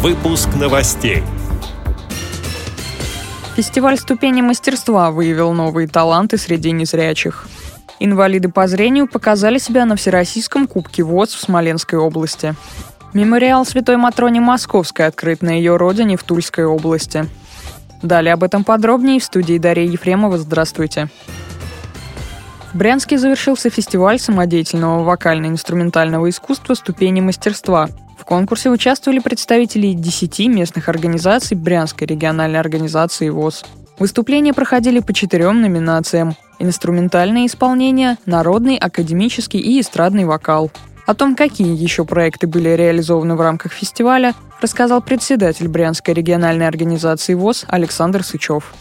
Выпуск новостей. Фестиваль ступени мастерства выявил новые таланты среди незрячих. Инвалиды по зрению показали себя на Всероссийском Кубке ВОЗ в Смоленской области. Мемориал Святой Матроне Московской открыт на ее родине в Тульской области. Далее об этом подробнее в студии Дарья Ефремова. Здравствуйте. В Брянске завершился фестиваль самодеятельного вокально-инструментального искусства «Ступени мастерства», конкурсе участвовали представители 10 местных организаций Брянской региональной организации ВОЗ. Выступления проходили по четырем номинациям – инструментальное исполнение, народный, академический и эстрадный вокал. О том, какие еще проекты были реализованы в рамках фестиваля, рассказал председатель Брянской региональной организации ВОЗ Александр Сычев.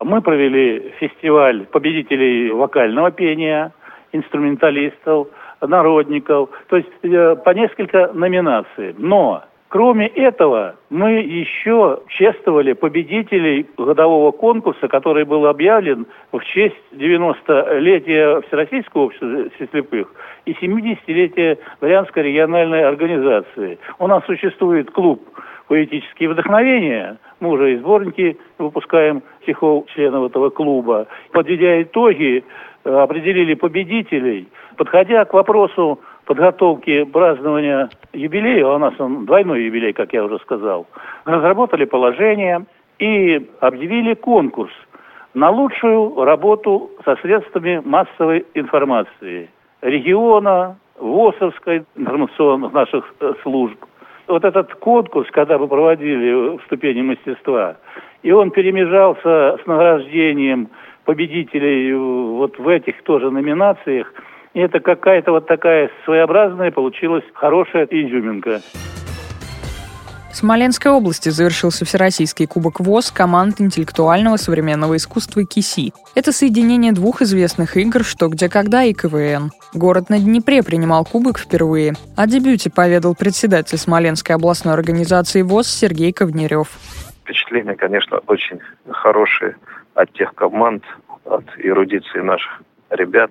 Мы провели фестиваль победителей вокального пения, инструменталистов – народников, то есть э, по несколько номинаций. Но Кроме этого, мы еще чествовали победителей годового конкурса, который был объявлен в честь 90-летия Всероссийского общества слепых и 70-летия Варианской региональной организации. У нас существует клуб «Поэтические вдохновения». Мы уже и сборники выпускаем стихов членов этого клуба. Подведя итоги, определили победителей – Подходя к вопросу подготовки празднования юбилея, у нас он двойной юбилей, как я уже сказал, разработали положение и объявили конкурс на лучшую работу со средствами массовой информации региона, ВОСовской, информационных наших э, служб. Вот этот конкурс, когда мы проводили в ступени мастерства, и он перемежался с награждением победителей вот в этих тоже номинациях – и это какая-то вот такая своеобразная получилась хорошая изюминка. В Смоленской области завершился Всероссийский кубок ВОЗ команд интеллектуального современного искусства КИСИ. Это соединение двух известных игр «Что, где, когда» и КВН. Город на Днепре принимал кубок впервые. О дебюте поведал председатель Смоленской областной организации ВОЗ Сергей Ковнерев. Впечатления, конечно, очень хорошие от тех команд, от эрудиции наших ребят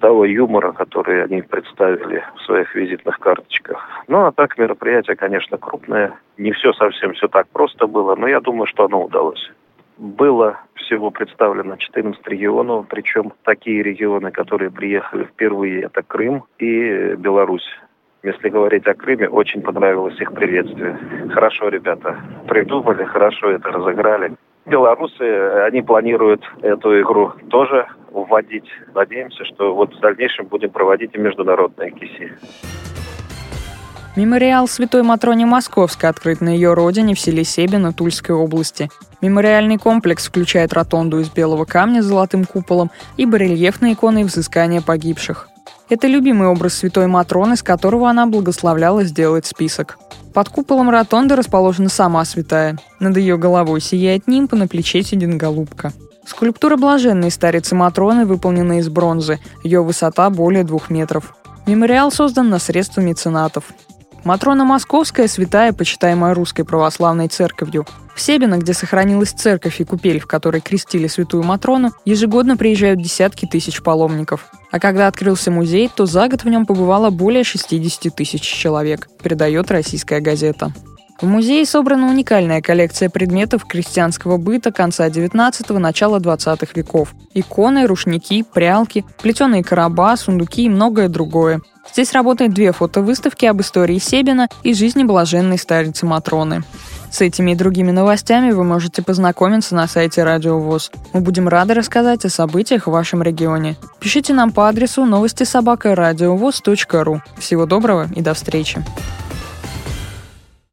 того юмора, который они представили в своих визитных карточках. Ну, а так мероприятие, конечно, крупное. Не все совсем все так просто было, но я думаю, что оно удалось. Было всего представлено 14 регионов, причем такие регионы, которые приехали впервые, это Крым и Беларусь. Если говорить о Крыме, очень понравилось их приветствие. Хорошо ребята придумали, хорошо это разыграли. Белорусы, они планируют эту игру тоже вводить. Надеемся, что вот в дальнейшем будем проводить и международные КИСИ. Мемориал Святой Матроне Московской открыт на ее родине в селе Себино Тульской области. Мемориальный комплекс включает ротонду из белого камня с золотым куполом и барельефные иконы взыскания погибших. Это любимый образ Святой Матроны, с которого она благословляла сделать список. Под куполом ротонды расположена сама святая. Над ее головой сияет нимб, на плече сидит голубка. Скульптура блаженной старицы Матроны выполнена из бронзы. Ее высота более двух метров. Мемориал создан на средства меценатов. Матрона Московская – святая, почитаемая Русской Православной Церковью. В Себино, где сохранилась церковь и купель, в которой крестили святую Матрону, ежегодно приезжают десятки тысяч паломников. А когда открылся музей, то за год в нем побывало более 60 тысяч человек, передает российская газета. В музее собрана уникальная коллекция предметов крестьянского быта конца 19-го, начала 20-х веков. Иконы, рушники, прялки, плетеные короба, сундуки и многое другое. Здесь работают две фотовыставки об истории Себина и жизни блаженной старицы Матроны. С этими и другими новостями вы можете познакомиться на сайте Радио ВОЗ. Мы будем рады рассказать о событиях в вашем регионе. Пишите нам по адресу новости собака ру. Всего доброго и до встречи.